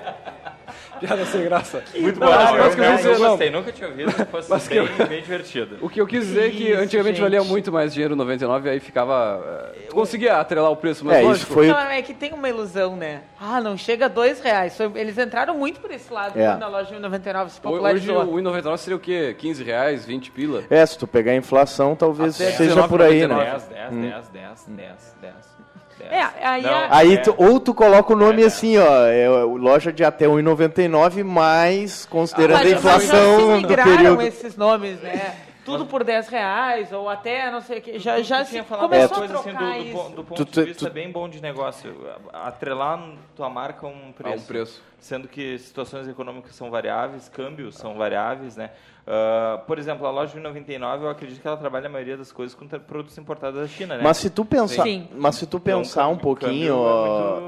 Piada sem graça. Muito Não, bom. mas- eu, mas que eu eu, dizer, não. gostei, nunca tinha ouvido, fosse Mas que bem, eu- bem divertido. O que eu quis dizer é que Isso, antigamente gente. valia muito mais dinheiro 99 aí ficava. eh, Tu conseguia atrelar o preço, mas É, isso lógico. foi- Não, é que tem uma ilusão, né? Ah, não chega a dois reais. Foi- Eles entraram muito por esse lado É. quando a loja de 99 se Hoje popularizou. o 1,99 seria o quê? 15 reais, 20 pila? É, se tu pegar a inflação, talvez Até seja por aí, né? 10, 10, 10, 10, 10, 10. É, aí Não, a- Aí é. tu, ou tu coloca o nome É, é. assim, ó, é, loja de até 1,99, mas considerando a Mas- se inflação do período. esses nomes, né? Tudo por 10 reais, ou até não sei o que. Já, já Tu se tinha falado começou uma a coisa assim trocar do, do, do ponto Tu- tu- de vista tu- bem bom de negócio. Atrelar tua marca a um preço. A um preço. Sendo que situações econômicas são variáveis, câmbios são variáveis, né? Ah, por exemplo, a loja de 99, eu acredito que ela trabalha a maioria das coisas com produtos importados da China, né? Mas se tu pensar, Sim. mas se tu Então, pensar um câmbio- pouquinho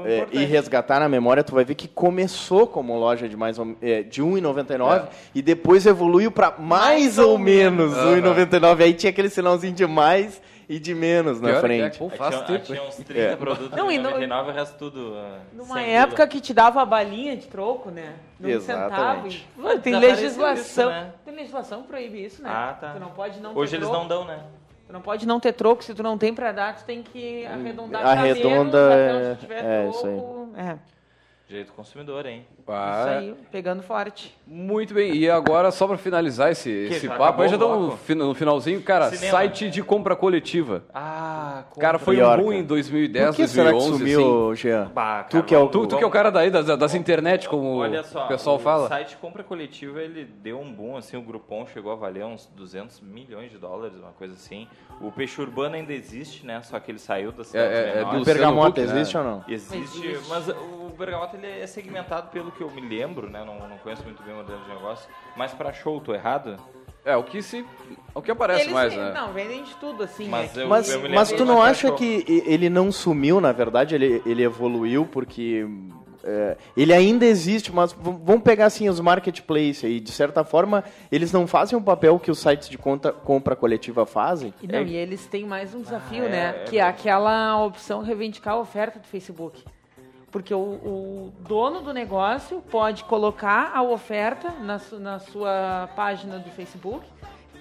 é é, e resgatar na memória, tu vai ver que começou como loja de mais ou, é, de 1,99 e depois evoluiu para mais, Mais ou ou menos Aham. 1,99. Aí tinha aquele sinalzinho de mais e de menos na Pior é que é, frente. pô, Aí faz tinha, tempo, tinha uns 30 É. produtos Não, de e não- 99 e o resto tudo. ah, Numa 100 época pila. que te dava a balinha de troco, né? Num Exatamente. centavo. Tem legislação. isso, né? Tem legislação que proíbe isso, né? Ah, tá. Tu não pode não Hoje ter eles troco. não dão, né? Tu não pode não ter troco. Se tu não tem pra dar, tu tem que arredondar pra Arredonda, menos, é- até onde tiver é, isso aí. troco. É, Direito consumidor, hein? Ah, isso aí, pegando forte. Muito bem, e agora, só pra finalizar esse, Que, esse já papo, aí já o estamos no finalzinho, cara, Cinema. site de compra coletiva. Ah, Cara, foi Pior, um boom cara. em 2010, Por que será que 2011, sumiu, assim. Jean? Bah, Tu que é o- Tu, tu que é o cara daí das, das internet, como Olha só, o pessoal o fala. site compra coletiva ele deu um boom, assim, o Groupon chegou a valer uns 200 milhões de dólares, uma coisa assim. O Peixe Urbano ainda existe, né? Só que ele saiu da cidade É, é, é menor. O Bergamota Huck, existe né? ou não? Existe, Existe. mas o Bergamota ele é segmentado pelo que eu me lembro, né? Não, não conheço muito bem o modelo de negócio. Mas para show, tô errado? É, o que se. O que aparece Eles mais, né? Não, vendem de tudo, assim. Mas né? eu- Mas, me lembro mas tu não acha show. que ele não sumiu, na verdade, ele, ele evoluiu porque é, ele ainda existe, mas vamos pegar assim os marketplaces aí, de certa forma, eles não fazem o papel que os sites de conta, compra coletiva fazem. E, não, e eles têm mais um desafio, Ah, é, né? é que é aquela opção reivindicar a oferta do Facebook. Porque o, o dono do negócio pode colocar a oferta na, na sua página do Facebook,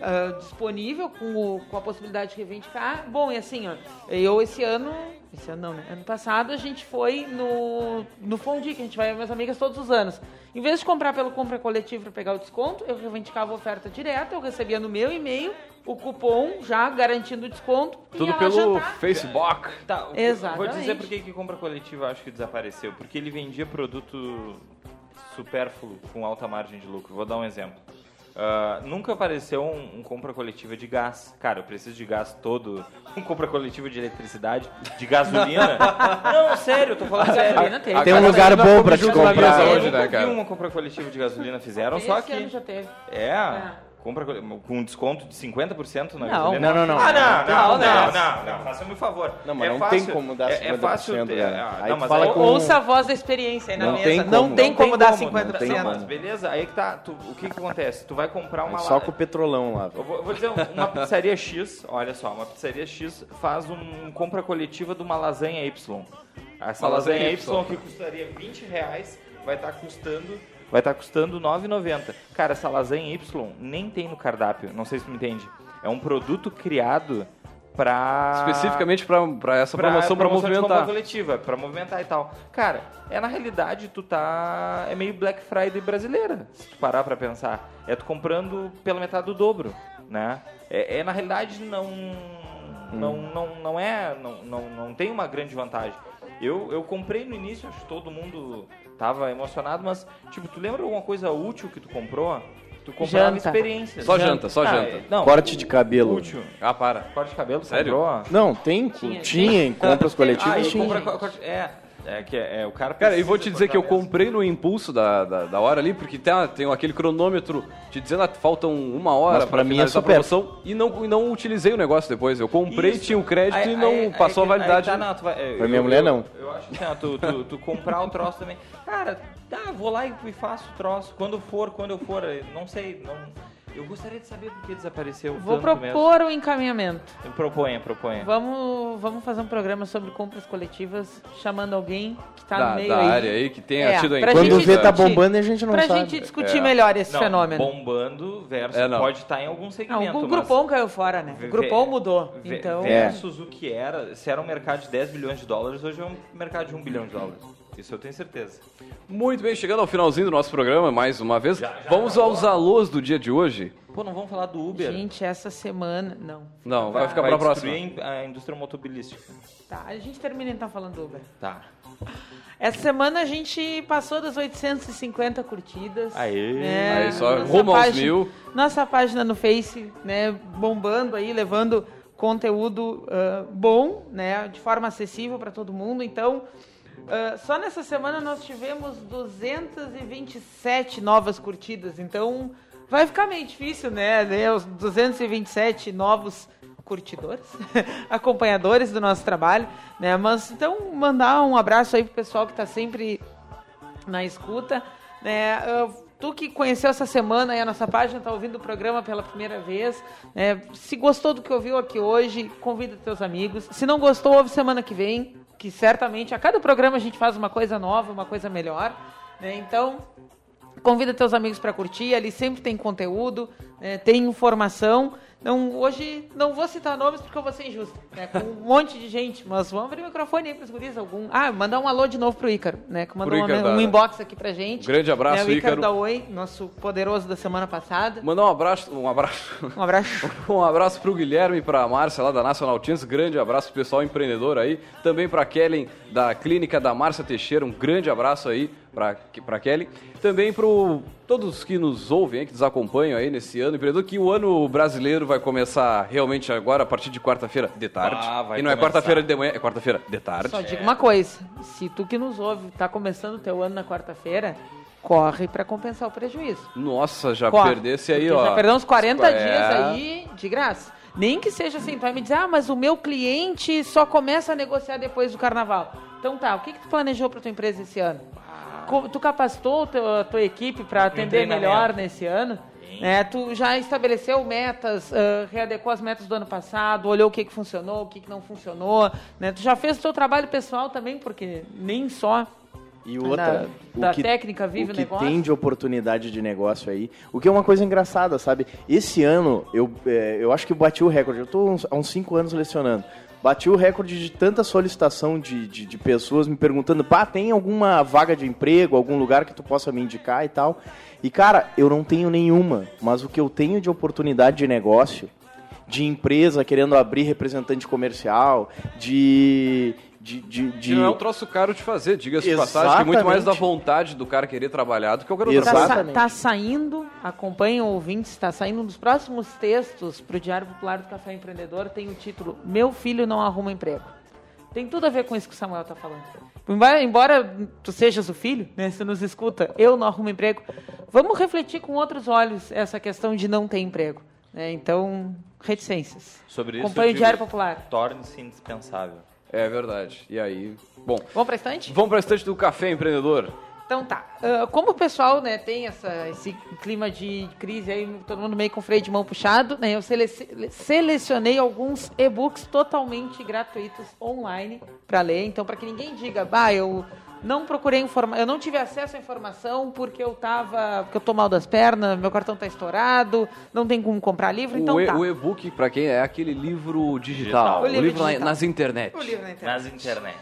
ah, disponível com, o- com a possibilidade de reivindicar. Bom, e assim, ó, eu esse ano esse ano não, né? Ano passado a gente foi no, no Fondi, que a gente vai com minhas amigas todos os anos. Em vez de comprar pelo compra coletivo para pegar o desconto, eu reivindicava a oferta direta, eu recebia no meu e-mail o cupom já garantindo o desconto. Tudo pelo jantar. Facebook. Tá, Exatamente. Vou dizer por que que compra coletiva acho que desapareceu. Porque ele vendia produto supérfluo com alta margem de lucro. Vou dar um exemplo. Ah, nunca apareceu um, um compra coletiva de gás. Cara, eu preciso de gás todo. Um compra coletiva de eletricidade, de gasolina. Não, sério, eu tô falando sério. gasolina teve. Tem um lugar bom pra te comprar. Eu hoje, nunca né, vi cara? uma compra coletiva de gasolina fizeram, Esse só ano que... já teve. É, compra com desconto de 50% na Não. gasolina. Não, não, não. Ah, não, Não não, não, não, não, faça-me um favor. Não, mas É não fácil- tem como dar é, é 50%, fácil ter- né? ah, Aí não, mas fala com- Ouça a voz da experiência aí na Não mesa. tem não tem como dar não 50%. tem Não, como. mas beleza, aí que tá. tu- o que que acontece? Tu vai comprar uma É Só com o petrolão lá. Eu vou, dizer, uma pizzaria X, olha só, uma pizzaria X faz um compra coletiva de uma lasanha Y. Essa Uma lasanha, lasanha y, Y. que custaria 20 reais vai estar custando vai estar custando 9,90. Cara, essa lasanha Y nem tem no cardápio, não sei se tu me entende. É um produto criado pra Especificamente pra, pra essa pra promoção compra movimentar. coletiva, pra movimentar e tal. Cara, é na realidade tu tá é meio Black Friday brasileira, se tu parar pra pensar. É tu comprando pela metade do dobro, né? É, é, na realidade não não, não, não é não, não, não tem uma grande vantagem. Eu, eu comprei no início, acho que todo mundo tava emocionado, mas tipo, tu lembra alguma coisa útil que tu comprou? Tu comprava Janta. experiência. Só janta, só Ah, janta. é- Não, Corte de cabelo. útil. Ah, para. Corte de cabelo, Sério? comprou? Não, tem. Tinha, Tinha, em compras Ah, coletivas. e tinha. compra co- corte- é, é que é, é, o cara Cara, e vou te dizer que eu comprei no impulso da, da, da hora ali, porque tem, tem aquele cronômetro te dizendo que faltam uma hora pra mim é finalizar a super. promoção e não, e não utilizei o negócio depois. Eu comprei, Isso. tinha o crédito Aí- e não aí- aí passou que- a validade. aí tá, não, vai- é, Pra eu- minha eu- mulher, eu- não. Eu acho que ó, tu, tu, tu comprar o troço também. Cara, tá, vou lá e faço o troço. Quando for, quando eu for, eu não sei. Não, eu gostaria de saber por que desapareceu. Vou tanto propor o encaminhamento. Mesmo. Proponha, proponha. Vamos, vamos fazer um programa sobre compras coletivas, chamando alguém que está Da- no meio da aí. área aí, que tenha tido a pra Quando vê tá bombando e a gente não pra sabe. gente discutir É. melhor esse Não, fenômeno. Bombando versus É, não. pode estar em algum Não, segmento. o mas Grupom caiu fora, né? O Grupom mudou. Então, Versus o que era. Se era um mercado de 10 bilhões de dólares, hoje é um mercado de 1 bilhão de dólares. Isso eu tenho certeza. Muito bem, chegando ao finalzinho do nosso programa, mais uma vez. Vamos aos alôs do dia de hoje. Pô, não vamos falar do Uber? gente, essa semana. Não. Não, vai, ficar pra próxima. destruir a indústria motobilística. Tá, a gente termina então falando do Uber. Tá. Essa semana a gente passou das 850 curtidas. Aê. né? Aí só Nossa rumo aos mil. Nossa página no Face, né, bombando aí, levando conteúdo ah, bom, né, de forma acessível para todo mundo. Então, ah, só nessa semana nós tivemos 227 novas curtidas. Então, vai ficar meio difícil, né, né os 227 novos curtidores, acompanhadores do nosso trabalho, né? Mas então mandar um abraço aí pro pessoal que está sempre na escuta, né? Ah, Tu que conheceu essa semana a nossa página, está ouvindo o programa pela primeira vez, né? se gostou do que ouviu aqui hoje, convida teus amigos. Se não gostou, ouve semana que vem, que certamente a cada programa a gente faz uma coisa nova, uma coisa melhor. Né? Então, convida teus amigos para curtir, ali sempre tem conteúdo, né, tem informação. Não, hoje não vou citar nomes porque eu vou ser injusto, né, com um monte de gente, mas vamos abrir o microfone aí para os guris algum. Ah, mandar um alô de novo pro Ícaro, né, que mandou Ícaro uma- um da- inbox aqui pra gente. Grande abraço, né, o Ícaro Ícaro. da Oi, nosso poderoso da semana passada. Mandar um abraço, um abraço. Um abraço. Um abraço pro Guilherme e pra Márcia lá da National Teams, grande abraço pro pessoal empreendedor aí. Também pra Kellen da clínica da Márcia Teixeira, um grande abraço aí pra, pra Kelly. Também pro todos que nos ouvem, aí, que nos acompanham aí nesse ano empreendedor, que o ano brasileiro vai começar realmente agora a partir de quarta-feira de tarde. Ah, vai e não é começar. quarta-feira de manhã, é quarta-feira de tarde. Só digo uma coisa, se tu que nos ouve tá começando o teu ano na quarta-feira, corre para compensar o prejuízo. Nossa, já Corre, perdesse aí, porque ó. Já perdeu uns 40 É. dias aí de graça. Nem que seja assim, tu vai me dizer, ah, mas o meu cliente só começa a negociar depois do carnaval. Então tá, o que, que tu planejou para tua empresa esse ano? Tu capacitou a tua equipe para atender melhor nesse ano? Né? Tu já estabeleceu metas, readecou as metas do ano passado, olhou o que, que funcionou, o que, que não funcionou. Né? Tu já fez o teu trabalho pessoal também, porque nem só E outra, da, da técnica vive o o que negócio. tem de oportunidade de negócio aí. O que é uma coisa engraçada, sabe? Esse ano, eu, é, eu acho que bati o recorde. Eu estou há uns 5 anos lecionando. Bati o recorde de tanta solicitação de, de, de pessoas me perguntando, pá, tem alguma vaga de emprego, algum lugar que tu possa me indicar e tal. E, cara, eu não tenho nenhuma, mas o que eu tenho de oportunidade de negócio, de empresa querendo abrir representante comercial, de... de, de, de- não é um troço caro de fazer, diga-se de passagem, que é muito mais da vontade do cara querer trabalhar do que qualquer outra Tá, coisa. sa- tá saindo, acompanhem ouvintes, está saindo um dos próximos textos para o Diário Popular do Café Empreendedor, tem o título Meu Filho Não Arruma Emprego. Tem tudo a ver com isso que o Samuel está falando. Embora, embora tu sejas o filho, né, se nos escuta, eu não arrumo emprego, vamos refletir com outros olhos essa questão de não ter emprego. né? Então, reticências. Sobre isso, Acompanhe eu o Diário Popular. Torne-se indispensável. É verdade. E aí, bom. Vamos para estante? Vamos para estante do Café Empreendedor. Então tá. Ah, como o pessoal né, tem essa, esse clima de crise aí, todo mundo meio com freio de mão puxado, né, eu sele- selecionei alguns e-books totalmente gratuitos online para ler. Então, para que ninguém diga, bah, eu não procurei informação, eu não tive acesso à informação porque eu tava, porque eu tô mal das pernas, meu cartão tá estourado, não tem como comprar livro, então o, e- tá. o e-book, pra quem é aquele livro digital, Digital. o O livro, livro na- digital. nas internet. O livro na internet. Nas internet.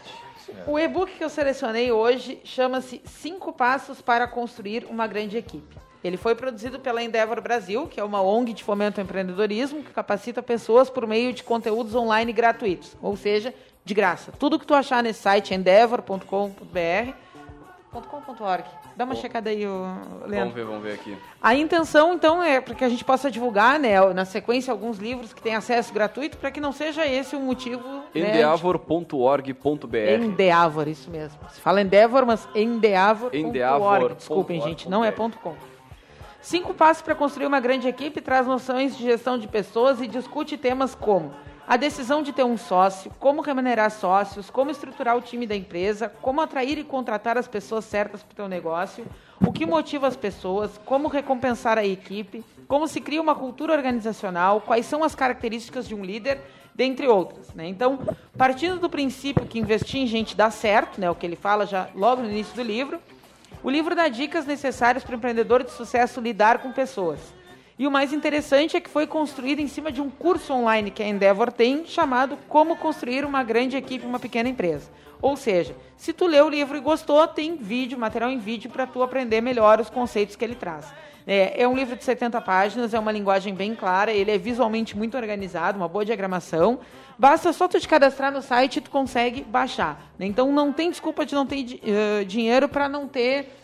O e-book que eu selecionei hoje chama-se Cinco Passos para Construir uma Grande Equipe. Ele foi produzido pela Endeavor Brasil, que é uma ONG de fomento ao empreendedorismo que capacita pessoas por meio de conteúdos online gratuitos, ou seja, de graça. Tudo que tu achar nesse site, endeavor.com.br, .com.org. Dá uma checada aí, Leandro. Vamos ver, vamos ver aqui. A intenção, então, é para que a gente possa divulgar, né, na sequência, alguns livros que têm acesso gratuito, para que não seja esse o motivo né, de- Endeavor.org.br. Endeavor, isso mesmo. Se fala Endeavor, mas Endeavor.org. Endeavor Desculpem, gente, não é ponto .com. Cinco passos para construir uma grande equipe traz noções de gestão de pessoas e discute temas como a decisão de ter um sócio, como remunerar sócios, como estruturar o time da empresa, como atrair e contratar as pessoas certas para o teu negócio, o que motiva as pessoas, como recompensar a equipe, como se cria uma cultura organizacional, quais são as características de um líder, dentre outras. Né? Então, partindo do princípio que investir em gente dá certo, né, o que ele fala já logo no início do livro, o livro dá dicas necessárias para o empreendedor de sucesso lidar com pessoas. E o mais interessante é que foi construído em cima de um curso online que a Endeavor tem, chamado Como Construir uma Grande Equipe uma Pequena Empresa. Ou seja, se tu leu o livro e gostou, tem vídeo, material em vídeo para tu aprender melhor os conceitos que ele traz. É, é um livro de 70 páginas, é uma linguagem bem clara, ele é visualmente muito organizado, uma boa diagramação. Basta só tu te cadastrar no site e tu consegue baixar. né? Então não tem desculpa de não ter eh, dinheiro para não ter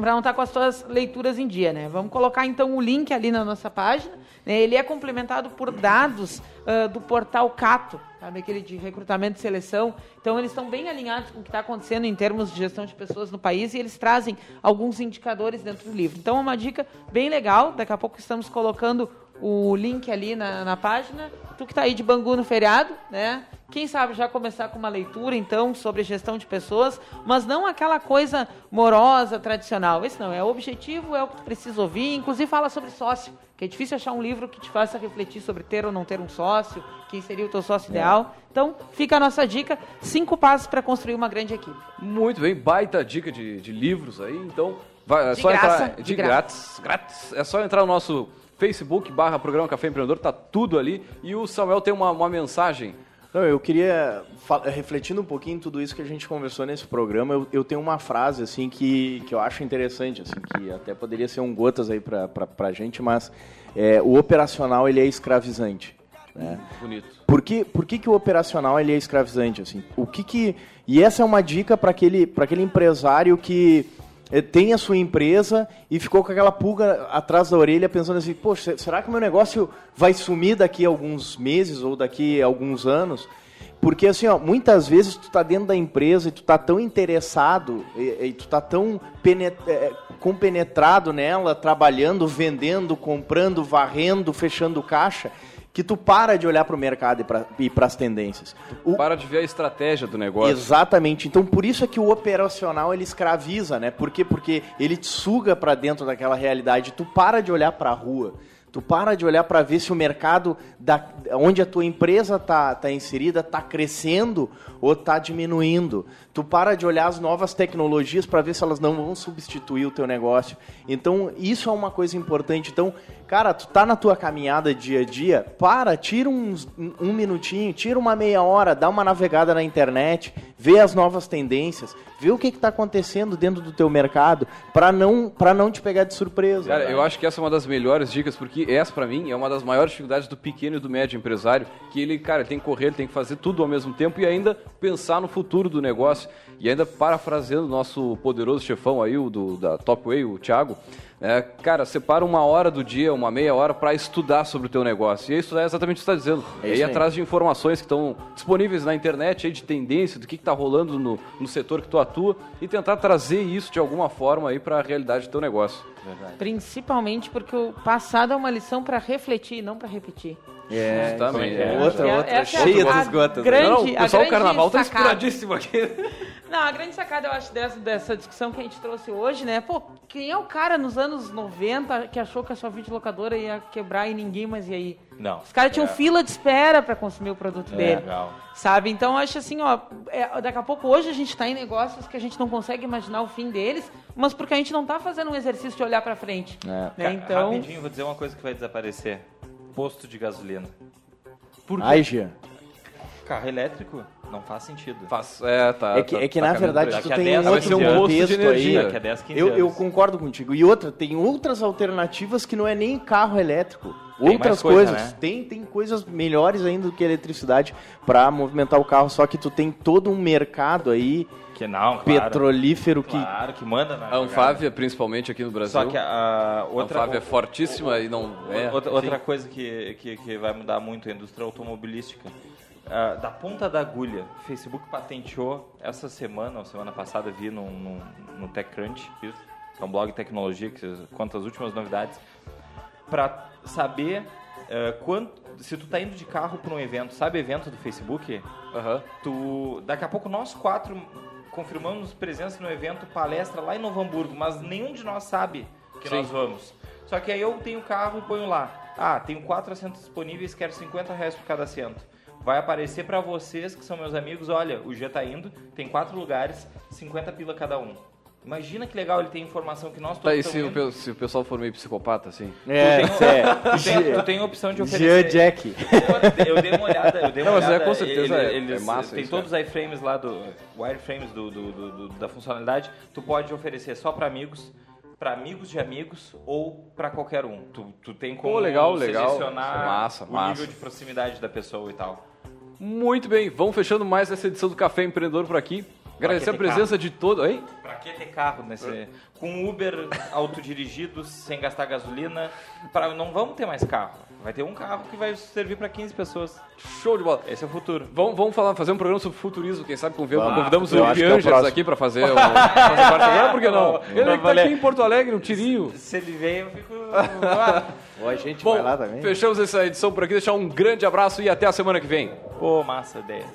para não estar com as suas leituras em dia, né? Vamos colocar então o link ali na nossa página. né? Ele é complementado por dados ah, do portal Cato, sabe aquele de recrutamento e seleção. Então eles estão bem alinhados com o que está acontecendo em termos de gestão de pessoas no país e eles trazem alguns indicadores dentro do livro. Então é uma dica bem legal. Daqui a pouco estamos colocando o link ali na, na página. Tu que está aí de Bangu no feriado, né? Quem sabe já começar com uma leitura, então, sobre gestão de pessoas, mas não aquela coisa morosa, tradicional. Esse não, é o objetivo, é o que tu precisa ouvir. Inclusive fala sobre sócio, que é difícil achar um livro que te faça refletir sobre ter ou não ter um sócio, quem seria o teu sócio ideal. Então, fica a nossa dica, cinco passos para construir uma grande equipe. Muito bem, baita dica de, de livros aí, então vai, é De só graça, entrar de de grátis, grátis. É só entrar no nosso Facebook barra programa Café Empreendedor, tá tudo ali. E o Samuel tem uma, uma mensagem. Não, eu queria, refletindo um pouquinho tudo isso que a gente conversou nesse programa, eu, eu tenho uma frase, assim, que, que eu acho interessante, assim, que até poderia ser um gotas aí pra, pra, pra gente, mas é, o operacional, ele é escravizante, né? Bonito. Por que, por que, que o operacional ele é escravizante? Assim? O que que, e essa é uma dica para aquele, pra aquele empresário que tem a sua empresa e ficou com aquela pulga atrás da orelha pensando assim, poxa, será que meu negócio vai sumir daqui a alguns meses ou daqui a alguns anos? Porque assim, ó, muitas vezes tu tá dentro da empresa e tu tá tão interessado e, e tu tá tão penet- eh, compenetrado nela, trabalhando, vendendo, comprando, varrendo, fechando caixa, que tu para de olhar para o mercado e para as tendências. O- Para de ver a estratégia do negócio. Exatamente. Então, por isso é que o operacional ele escraviza, né? Por quê? Porque ele te suga para dentro daquela realidade. Tu para de olhar para a rua. Tu para de olhar para ver se o mercado da, onde a tua empresa tá, tá inserida tá crescendo ou tá diminuindo. Tu para de olhar as novas tecnologias para ver se elas não vão substituir o teu negócio. Então, isso é uma coisa importante. Então, cara, tu tá na tua caminhada dia a dia, para, tira uns, um minutinho, tira uma meia hora, dá uma navegada na internet, vê as novas tendências, vê o que está acontecendo dentro do teu mercado, para não, pra não te pegar de surpresa. Cara, eu acho que essa é uma das melhores dicas, porque essa, para mim, é uma das maiores dificuldades do pequeno e do médio empresário, que ele, cara, tem que correr, ele tem que fazer tudo ao mesmo tempo e ainda pensar no futuro do negócio. E ainda parafraseando o nosso poderoso chefão aí, o do, da Top Way, o Thiago, é, cara, separa uma hora do dia, uma meia hora para estudar sobre o teu negócio. E estudar é exatamente o que você está dizendo. É, é ir atrás de informações que estão disponíveis na internet, aí, de tendência, do que está rolando no, no setor que tu atua e tentar trazer isso de alguma forma aí para a realidade do teu negócio. Verdade. Principalmente porque o passado é uma lição para refletir, não para repetir. É, Justamente. É. Outra, É- outra, essa é cheia a dos gotas. grande- Não, o pessoal do carnaval tá sacada. inspiradíssimo aqui. Não, a grande sacada, eu acho, dessa, dessa discussão que a gente trouxe hoje, né? Pô, quem é o cara nos anos 90 que achou que a sua videolocadora ia quebrar e ninguém mais ia aí? Não. Os caras tinham É. fila de espera para consumir o produto É, dele. legal. Sabe? Então, eu acho assim, ó, é, daqui a pouco hoje a gente tá em negócios que a gente não consegue imaginar o fim deles, mas porque a gente não tá fazendo um exercício de olhar para frente. É. Né? Então, Rapidinho, vou dizer uma coisa que vai desaparecer. Posto de gasolina. Por Ai, Gia. Carro elétrico não faz sentido. Faz, é, tá, É que, tá- é que tá na verdade tu tem 10 um vai outro ser um contexto energia. aí. A 10, 15 Eu, eu concordo contigo. E outra, tem outras alternativas que não é nem carro elétrico. Tem Outras coisa, coisas. né? Tem, tem coisas melhores ainda do que a eletricidade para movimentar o carro. Só que tu tem todo um mercado aí Que não, claro. petrolífero que. Claro, que manda na A Anfávia, principalmente aqui no Brasil. Só que a, outra, Anfávia é fortíssima e não é. outra, outra coisa que, que, que vai mudar muito é a indústria automobilística. Ah, da ponta da agulha, o Facebook patenteou essa semana, ou semana passada, vi no, no, no TechCrunch, isso, que é um blog de tecnologia que conta as últimas novidades, para saber ah, quanto, se tu tá indo de carro para um evento, sabe evento do Facebook? Aham. Tu, daqui a pouco nós quatro confirmamos presença no evento palestra lá em Novo Hamburgo, mas nenhum de nós sabe que Sim. nós vamos. Só que aí eu tenho carro e ponho lá. Ah, tenho quatro assentos disponíveis, quero 50 reais por cada assento. Vai aparecer pra vocês, que são meus amigos, olha, o G tá indo, tem quatro lugares, 50 pila cada um. Imagina que legal ele tem informação que nós Tá, todos e se o, se o pessoal for meio psicopata, assim? É, Tu tem, é. tu tem, tu tem a opção de Jean oferecer. Jack. Eu dei uma olhada, eu dei uma Não, mas é, olhada. com certeza é- eles- é massa Tem isso, todos os iframes lá do wireframes do, do- do- do- da funcionalidade. Tu pode oferecer só para amigos, para amigos de amigos ou para qualquer um. Tu, tu tem como Pô, legal, legal. selecionar Massa, o massa. nível de proximidade da pessoa e tal. Muito bem, vamos fechando mais essa edição do Café Empreendedor por aqui. Agradecer a presença de todo. Hein? Pra que ter carro nesse com Uber autodirigidos sem gastar gasolina? Pra, não vamos ter mais carro. Vai ter um carro que vai servir para 15 pessoas. Show de bola. Esse é o futuro. Vamos, vamos falar, fazer um programa sobre futurismo, quem sabe convidamos, Vamos. convidamos o é o Piangers próximo. aqui para fazer, um, fazer parte programa, por que não? Ele Não, é que tá aqui em Porto Alegre, um tirinho. Se ele vem, eu fico. Ó, a gente Bom, vai lá também. fechamos essa edição por aqui, deixar um grande abraço e até a semana que vem. Pô, massa ideia.